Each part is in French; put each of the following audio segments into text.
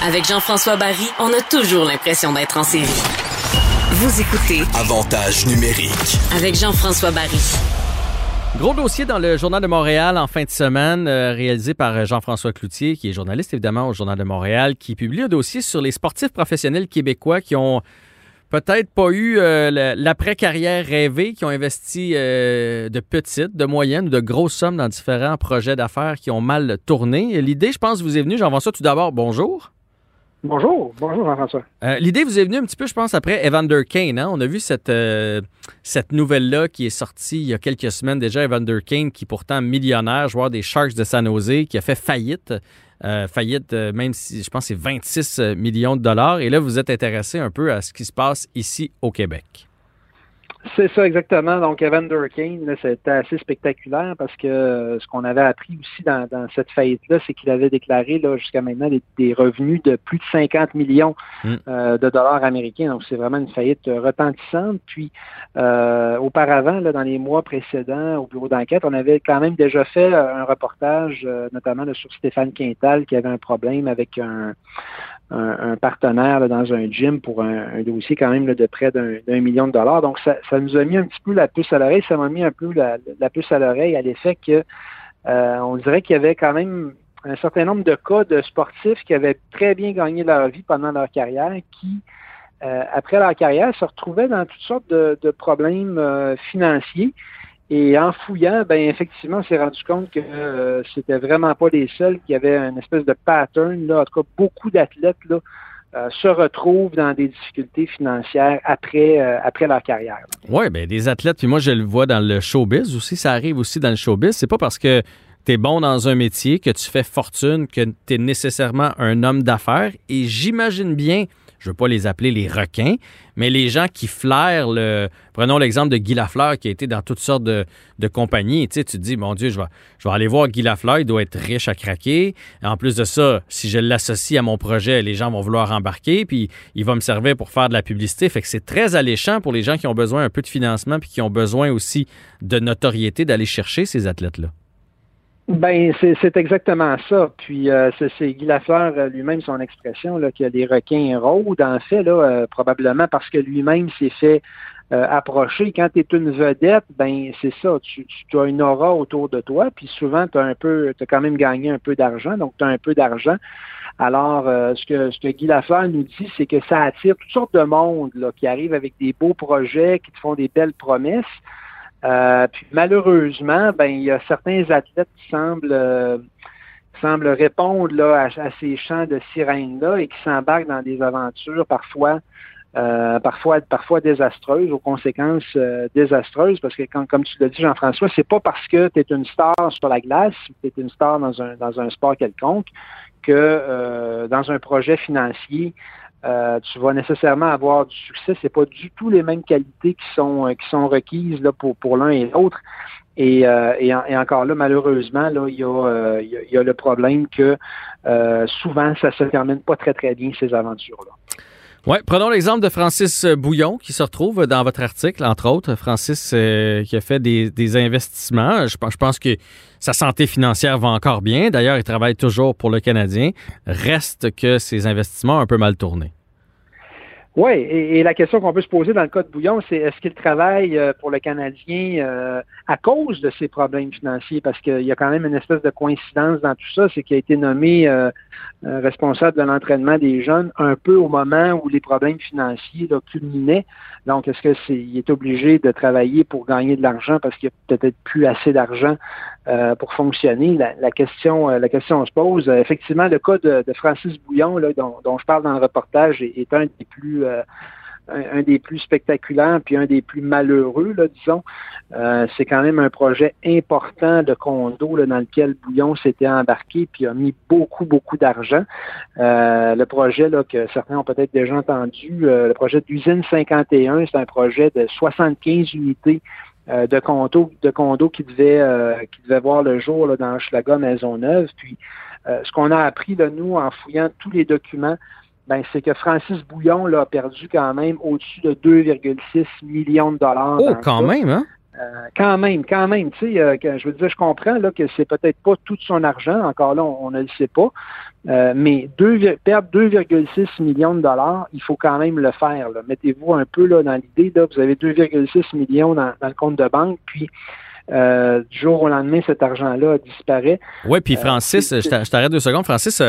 Avec Jean-François Barry, on a toujours l'impression d'être en série. Vous écoutez Avantage numérique. avec Jean-François Barry. Gros dossier dans le Journal de Montréal en fin de semaine, euh, réalisé par euh, Jean-François Cloutier, qui est journaliste évidemment au Journal de Montréal, qui publie un dossier sur les sportifs professionnels québécois qui ont peut-être pas eu euh, l'après-carrière rêvée, qui ont investi euh, de petites, de moyennes ou de grosses sommes dans différents projets d'affaires qui ont mal tourné. L'idée, je pense, vous est venue, Jean-François, tout d'abord, bonjour. Bonjour, bonjour Jean-François. Euh, L'idée vous est venue un petit peu, je pense, après Evander Kane. hein? On a vu cette, euh, cette nouvelle-là qui est sortie il y a quelques semaines déjà. Evander Kane, qui pourtant millionnaire, joueur des Sharks de San Jose, qui a fait faillite. Euh, faillite, même si je pense c'est 26 millions de dollars. Et là, vous êtes intéressé un peu à ce qui se passe ici au Québec. C'est ça exactement. Donc, Evander Kane, c'était assez spectaculaire parce que euh, ce qu'on avait appris aussi dans, dans cette faillite-là, c'est qu'il avait déclaré là, jusqu'à maintenant des, des revenus de plus de 50 millions Mm. euh, de dollars américains. Donc, c'est vraiment une faillite euh, retentissante. Puis, euh, auparavant, là, dans les mois précédents, au bureau d'enquête, on avait quand même déjà fait euh, un reportage, euh, notamment là, sur Stéphane Quintal, qui avait un problème avec un, un, un partenaire là, dans un gym pour un, un dossier quand même là, de près d'un million de dollars. Donc, ça, ça nous a mis un petit peu la puce à l'oreille. Ça m'a mis un peu la, la puce à l'oreille à l'effet que euh, on dirait qu'il y avait quand même un certain nombre de cas de sportifs qui avaient très bien gagné leur vie pendant leur carrière, qui, euh, après leur carrière, se retrouvaient dans toutes sortes de, de problèmes euh, financiers. Et en fouillant, ben effectivement, on s'est rendu compte que euh, c'était vraiment pas les seuls qui avaient une espèce de pattern. Là. En tout cas, beaucoup d'athlètes euh, se retrouvent dans des difficultés financières après, euh, après leur carrière. Oui, bien, des athlètes, puis moi, je le vois dans le showbiz aussi. Ça arrive aussi dans le showbiz. C'est pas parce que tu es bon dans un métier que tu fais fortune, que tu es nécessairement un homme d'affaires. Et j'imagine bien, je veux pas les appeler les requins, mais les gens qui flairent le. Prenons l'exemple de Guy Lafleur qui a été dans toutes sortes de, compagnies. Tu sais, te dis, mon Dieu, je vais, je vais aller voir Guy Lafleur, il doit être riche à craquer. En plus de ça, si je l'associe à mon projet, les gens vont vouloir embarquer, puis il va me servir pour faire de la publicité. Fait que c'est très alléchant pour les gens qui ont besoin un peu de financement, puis qui ont besoin aussi de notoriété d'aller chercher ces athlètes-là. Ben, c'est exactement ça. Puis euh, c'est Guy Lafleur euh, lui-même, son expression, là, que les requins rôdent, en fait, là, euh, probablement parce que lui-même s'est fait euh, approcher. Quand tu es une vedette, ben c'est ça, tu, tu- tu as une aura autour de toi, puis souvent tu as un peu, tu as quand même gagné un peu d'argent, donc tu as un peu d'argent. Alors, euh, ce, que, ce que Guy Lafleur nous dit, c'est que ça attire toutes sortes de monde là, qui arrivent avec des beaux projets, qui te font des belles promesses. Euh, puis malheureusement, ben il y a certains athlètes qui semblent euh, semblent répondre là, à, ces chants de sirènes-là et qui s'embarquent dans des aventures parfois euh, parfois parfois désastreuses, aux conséquences euh, désastreuses, parce que quand, comme tu l'as dit, Jean-François, c'est pas parce que tu es une star sur la glace, tu es une star dans un dans un sport quelconque, que euh, dans un projet financier, euh, tu vas nécessairement avoir du succès. C'est pas du tout les mêmes qualités qui sont euh, qui sont requises là pour pour l'un et l'autre. Et, euh, et, en- et encore là, malheureusement, là, il y a, euh, y a, y a le problème que euh, souvent ça se termine pas très très bien ces aventures là. Ouais, prenons l'exemple de Francis Bouillon qui se retrouve dans votre article, entre autres. Francis euh, qui a fait des, investissements. Je, pense- je pense que sa santé financière va encore bien. D'ailleurs, il travaille toujours pour le Canadien. Reste que ses investissements ont un peu mal tourné. Oui, et, la question qu'on peut se poser dans le cas de Bouillon, c'est est-ce qu'il travaille euh, pour le Canadien euh, à cause de ses problèmes financiers? Parce qu'il y a quand même une espèce de coïncidence dans tout ça, c'est qu'il a été nommé euh, responsable de l'entraînement des jeunes un peu au moment où les problèmes financiers là, culminaient. Donc, est-ce que c'est il est obligé de travailler pour gagner de l'argent parce qu'il n'y a peut-être plus assez d'argent euh, pour fonctionner? La, la question, euh, la question se pose. Euh, effectivement, le cas de, de Francis Bouillon, là, dont, dont je parle dans le reportage, est, est un des plus euh, un, des plus spectaculaires puis un des plus malheureux, là, disons. Euh, c'est quand même un projet important de condo là, dans lequel Bouillon s'était embarqué puis a mis beaucoup, beaucoup d'argent. Euh, le projet là, que certains ont peut-être déjà entendu, euh, le projet d'usine 51, c'est un projet de 75 unités euh, de condo, de condo qui devait euh, qui devait voir le jour là, dans Schlaga Maisonneuve. Puis euh, ce qu'on a appris là, nous en fouillant tous les documents, ben, c'est que Francis Bouillon là, a perdu quand même au-dessus de 2,6 millions de dollars. Oh, quand ça. même, hein? Quand même, quand même, tu sais, je veux dire, je comprends là, que c'est peut-être pas tout son argent, encore là, on, ne le sait pas, mais deux, perdre 2,6 millions de dollars, il faut quand même le faire. Mettez-vous un peu là, dans l'idée, vous avez 2,6 millions dans, le compte de banque, puis du jour au lendemain, cet argent-là disparaît. Oui, puis Francis, je t'arrête deux secondes. Francis,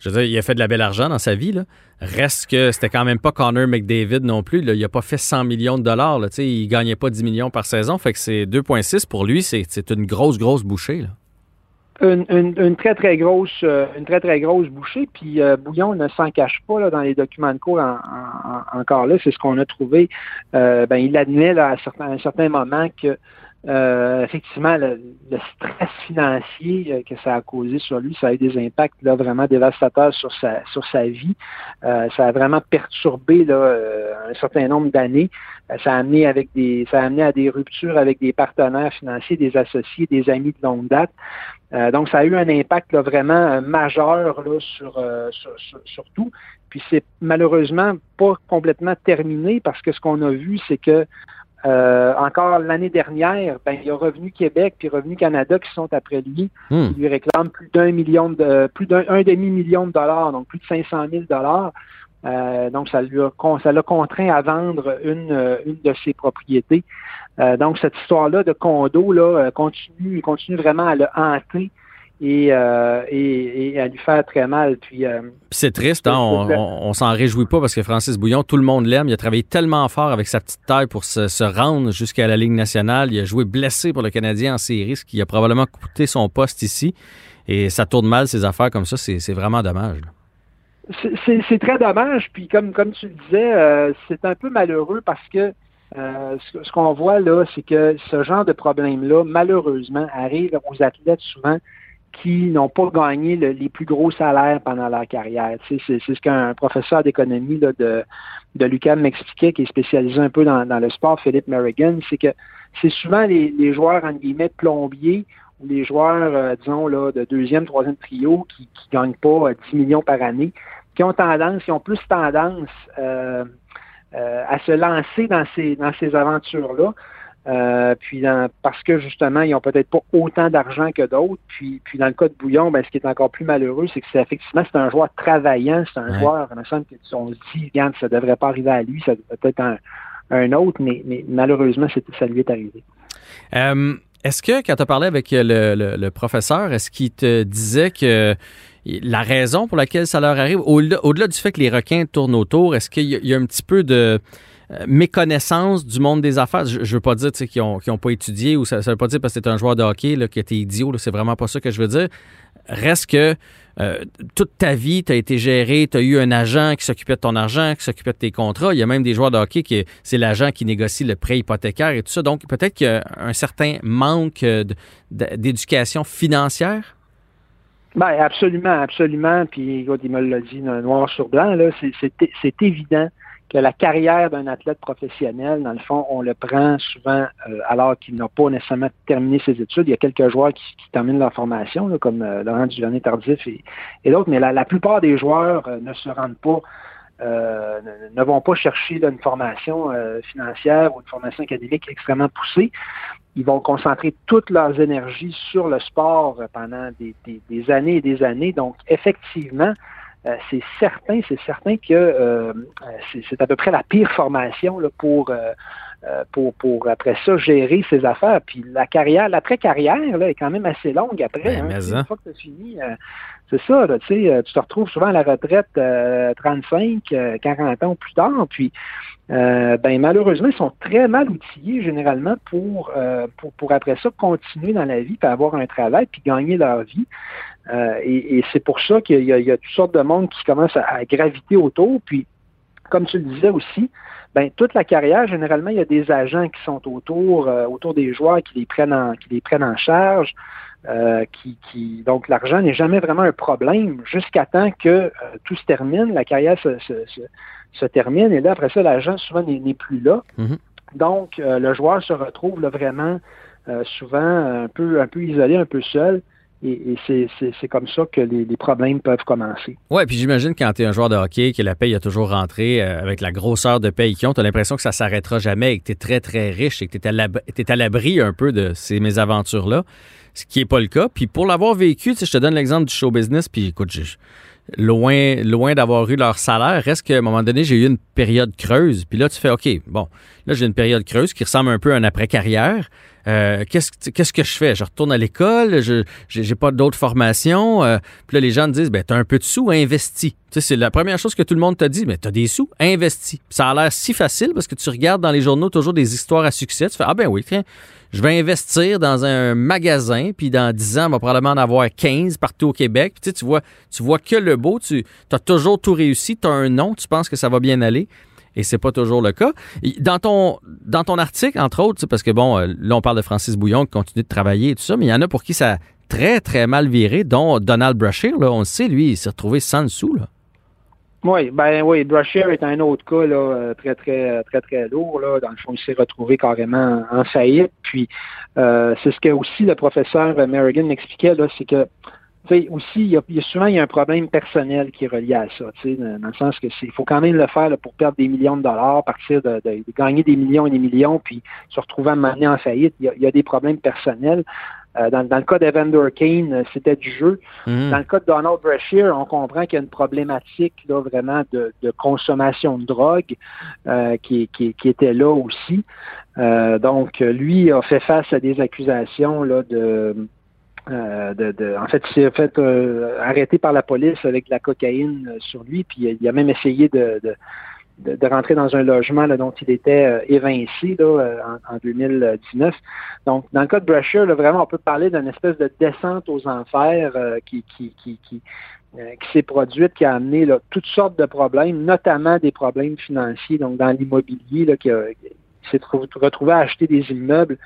je veux dire, il a fait de la belle argent dans sa vie. Là. Reste que c'était quand même pas Connor McDavid non plus. Là. Il n'a pas fait 100 millions de dollars. Là. Il ne gagnait pas 10 millions par saison. Fait que c'est 2,6 pour lui, c'est une grosse, grosse bouchée. Là. Une, très, très grosse, euh, une très, très grosse bouchée. Puis euh, Bouillon ne s'en cache pas là, dans les documents de cours encore là. C'est ce qu'on a trouvé. Euh, ben, il admet à, à un certain moment que euh, effectivement, le, stress financier euh, que ça a causé sur lui, ça a eu des impacts là, vraiment dévastateurs sur sa, sur sa vie. Euh, ça a vraiment perturbé là, un certain nombre d'années. ça a amené avec des, ça a amené à des ruptures avec des partenaires financiers, des associés, des amis de longue date. donc, ça a eu un impact là, vraiment majeur là, sur, sur tout. Puis c'est malheureusement pas complètement terminé parce que ce qu'on a vu, c'est que euh, encore l'année dernière, ben, il y a Revenu Québec puis Revenu Canada qui sont après lui. Ils lui réclament plus d'un million de plus d'un demi-million de dollars, donc plus de 500 000 dollars. Euh, donc, ça lui a, ça l'a contraint à vendre une, une de ses propriétés. Euh, donc, cette histoire-là de condo là, continue, continue vraiment à le hanter euh, et, et, à lui faire très mal. Puis, euh, c'est triste, hein? on, s'en réjouit pas parce que Francis Bouillon, tout le monde l'aime. Il a travaillé tellement fort avec sa petite taille pour se, rendre jusqu'à la Ligue nationale. Il a joué blessé pour le Canadien en série, ce qui a probablement coûté son poste ici. Et ça tourne mal, ces affaires comme ça. C'est vraiment dommage. C'est très dommage. Puis comme, comme tu le disais, euh, c'est un peu malheureux parce que ce, ce qu'on voit là, c'est que ce genre de problème-là, malheureusement, arrive aux athlètes souvent qui n'ont pas gagné les plus gros salaires pendant leur carrière. c'est, ce qu'un professeur d'économie de, de l'UQAM m'expliquait, qui est spécialisé un peu dans, le sport, Philippe Merrigan, c'est que c'est souvent les, joueurs, en guillemets, plombiers ou les joueurs, euh, disons, là, de deuxième, troisième trio qui ne gagnent pas 10 euh, millions par année, qui ont tendance, qui ont plus tendance euh, à se lancer dans ces, dans ces aventures-là. Euh, puis parce que justement, ils n'ont peut-être pas autant d'argent que d'autres. Puis, puis dans le cas de Bouillon, ben, ce qui est encore plus malheureux, c'est que c'est effectivement c'est un joueur travaillant, c'est un joueur, il me semble qu'on se dit, regarde, ça ne devrait pas arriver à lui, ça devrait peut-être un, un autre, mais, mais malheureusement, ça lui est arrivé. Euh, est-ce que quand tu as parlé avec le, le, professeur, est-ce qu'il te disait que la raison pour laquelle ça leur arrive, au-delà, du fait que les requins tournent autour, est-ce qu'il y, a un petit peu de méconnaissance du monde des affaires. Je, ne veux pas dire qu'ils n'ont ont pas étudié ou ça, veut pas dire parce que c'est un joueur de hockey là, qui était idiot. C'est vraiment pas ça que je veux dire. Reste que euh, toute ta vie, tu as été géré, tu as eu un agent qui s'occupait de ton argent, qui s'occupait de tes contrats. Il y a même des joueurs de hockey qui c'est l'agent qui négocie le prêt hypothécaire et tout ça. Donc peut-être qu'il y a un certain manque d'éducation financière? Ben absolument, absolument. Puis il me l'a dit noir sur blanc, là, c'est évident que la carrière d'un athlète professionnel, dans le fond, on le prend souvent euh, alors qu'il n'a pas nécessairement terminé ses études. Il y a quelques joueurs qui, terminent leur formation, comme euh, Laurent Duvernay-Tardif et, et d'autres, mais la, plupart des joueurs euh, ne se rendent pas, ne, vont pas chercher une formation financière ou une formation académique extrêmement poussée. Ils vont concentrer toute leurs énergies sur le sport pendant des années et des années. Donc, effectivement, euh, c'est certain, c'est certain que euh, c'est à peu près la pire formation là, pour, euh, pour, pour après ça gérer ses affaires. Puis la carrière, l'après-carrière là, est quand même assez longue après. Ben, hein. Une hein. fois que tu as fini, c'est ça, là, tu te retrouves souvent à la retraite 35, 40 ans plus tard. Puis ben malheureusement, ils sont très mal outillés généralement pour, pour, pour après ça continuer dans la vie, puis avoir un travail, puis gagner leur vie. Euh, et, c'est pour ça qu'il y, a toutes sortes de monde qui commencent à, graviter autour. Puis, comme tu le disais aussi, ben toute la carrière, généralement, il y a des agents qui sont autour, euh, autour des joueurs qui les prennent en, qui les prennent en charge. Euh, qui, qui, donc l'argent n'est jamais vraiment un problème jusqu'à temps que tout se termine, la carrière se, se, se, termine, et là, après ça, l'agent souvent n'est plus là. Mm-hmm. Donc, le joueur se retrouve là, vraiment souvent un peu, un peu isolé, un peu seul. Et, c'est comme ça que les, problèmes peuvent commencer. Oui, puis j'imagine quand tu es un joueur de hockey, que la paye a toujours rentré euh, avec la grosseur de paye qu'ils ont, tu as l'impression que ça s'arrêtera jamais et que tu es très, très riche et que tu es à l'abri un peu de ces mésaventures-là, ce qui n'est pas le cas. Puis pour l'avoir vécu, je te donne l'exemple du show business, puis écoute, loin, loin d'avoir eu leur salaire, reste qu'à un moment donné, j'ai eu une période creuse. Puis là, tu fais, OK, bon, là, j'ai une période creuse qui ressemble un peu à un après-carrière. Euh, qu'est-ce, que je fais? Je retourne à l'école, je n'ai pas d'autres formations? Euh, puis là, les gens te disent, ben, tu as un peu de sous, investis. Tu sais, c'est la première chose que tout le monde te dit, mais tu as des sous, investis. ça a l'air si facile parce que tu regardes dans les journaux toujours des histoires à succès. Tu fais, ah ben oui, tiens, je vais investir dans un magasin, puis dans 10 ans, on va probablement en avoir 15 partout au Québec. Puis, tu, vois, tu vois que le beau, tu as toujours tout réussi, tu as un nom, tu penses que ça va bien aller et c'est pas toujours le cas. Dans ton, article, entre autres, parce que bon, euh, là, on parle de Francis Bouillon qui continue de travailler et tout ça, mais il y en a pour qui ça a très, très mal viré, dont Donald Brashear, on le sait, lui, il s'est retrouvé sans dessous, là. Oui, ben oui, Brashear est un autre cas là, euh, très, très, très, très lourd. Là. Dans le fond, il s'est retrouvé carrément en faillite. Puis euh, c'est ce que aussi le professeur Merrigan m'expliquait, là, c'est que aussi, il y, a, souvent il y a un problème personnel qui est relié à ça, dans le sens que il faut quand même le faire pour perdre des millions de dollars, partir de, gagner des millions et des millions, puis se retrouver à mener en faillite. Il y a, des problèmes personnels. Euh, dans, le cas d'Evander Kane, euh, c'était du jeu. Mhm. Dans le cas de Donald Brashear, on comprend qu'il y a une problématique là, vraiment de, consommation de drogue euh, qui, était là aussi. donc, lui a fait face à des accusations là, de euh, de, en fait, il s'est fait euh, arrêter par la police avec de la cocaïne sur lui, puis il a même essayé de, de, rentrer dans un logement là, dont il était évincé là, en, 2019. Donc, dans le cas de Brasher, vraiment, on peut parler d'une espèce de descente aux enfers qui, qui, qui, qui, qui s'est produite, qui a amené là, toutes sortes de problèmes, notamment des problèmes financiers, donc dans l'immobilier, qui, qui s'est retrouvé à acheter des immeubles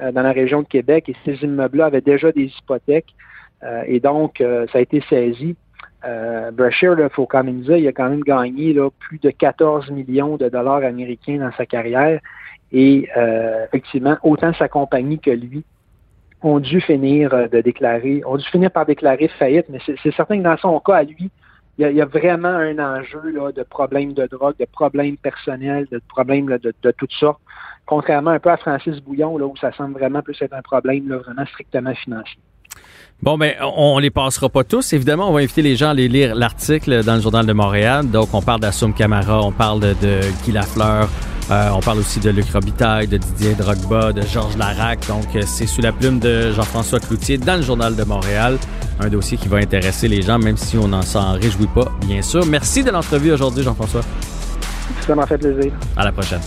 euh, dans la région de Québec et ces immeubles-là avaient déjà des hypothèques euh, et donc euh, ça a été saisi. Euh, Brashear, il faut quand même dire, il a quand même gagné là, plus de 14 millions de dollars américains dans sa carrière et effectivement, autant sa compagnie que lui ont dû finir de déclarer, ont dû finir par déclarer faillite, mais c'est certain que dans son cas à lui, il y, a, vraiment un enjeu là, de problèmes de drogue, de problèmes personnels, de problèmes de, de, toutes sortes, contrairement un peu à Francis Bouillon, là, où ça semble vraiment plus être un problème là, vraiment strictement financier. Bon, ben, on les passera pas tous. Évidemment, on va inviter les gens à aller lire l'article dans le Journal de Montréal. Donc, on parle d'Assoum Camara, on parle de, de Guy Lafleur, euh, on parle aussi de Luc Robitaille, de Didier Drogba, de Georges Larac. Donc, euh, c'est sous la plume de Jean-François Cloutier dans le Journal de Montréal. Un dossier qui va intéresser les gens, même si on n'en s'en réjouit pas, bien sûr. Merci de l'entrevue aujourd'hui, Jean-François. Ça m'a fait plaisir. À la prochaine.